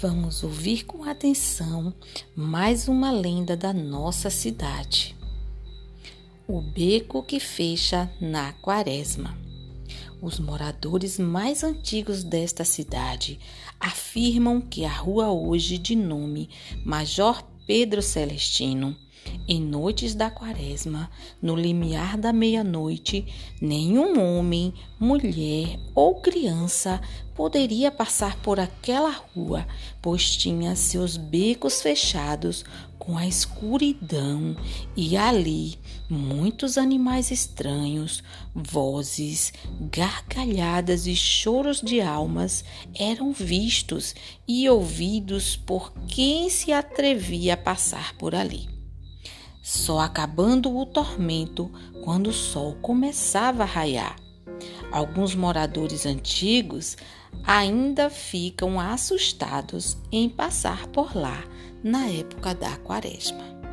Vamos ouvir com atenção mais uma lenda da nossa cidade. O beco que fecha na quaresma. Os moradores mais antigos desta cidade afirmam que a rua hoje de nome Major Pedro Celestino em noites da quaresma, no limiar da meia-noite, nenhum homem, mulher ou criança poderia passar por aquela rua, pois tinha seus becos fechados com a escuridão e ali muitos animais estranhos, vozes, gargalhadas e choros de almas eram vistos e ouvidos por quem se atrevia a passar por ali só acabando o tormento quando o sol começava a raiar. Alguns moradores antigos ainda ficam assustados em passar por lá na época da quaresma.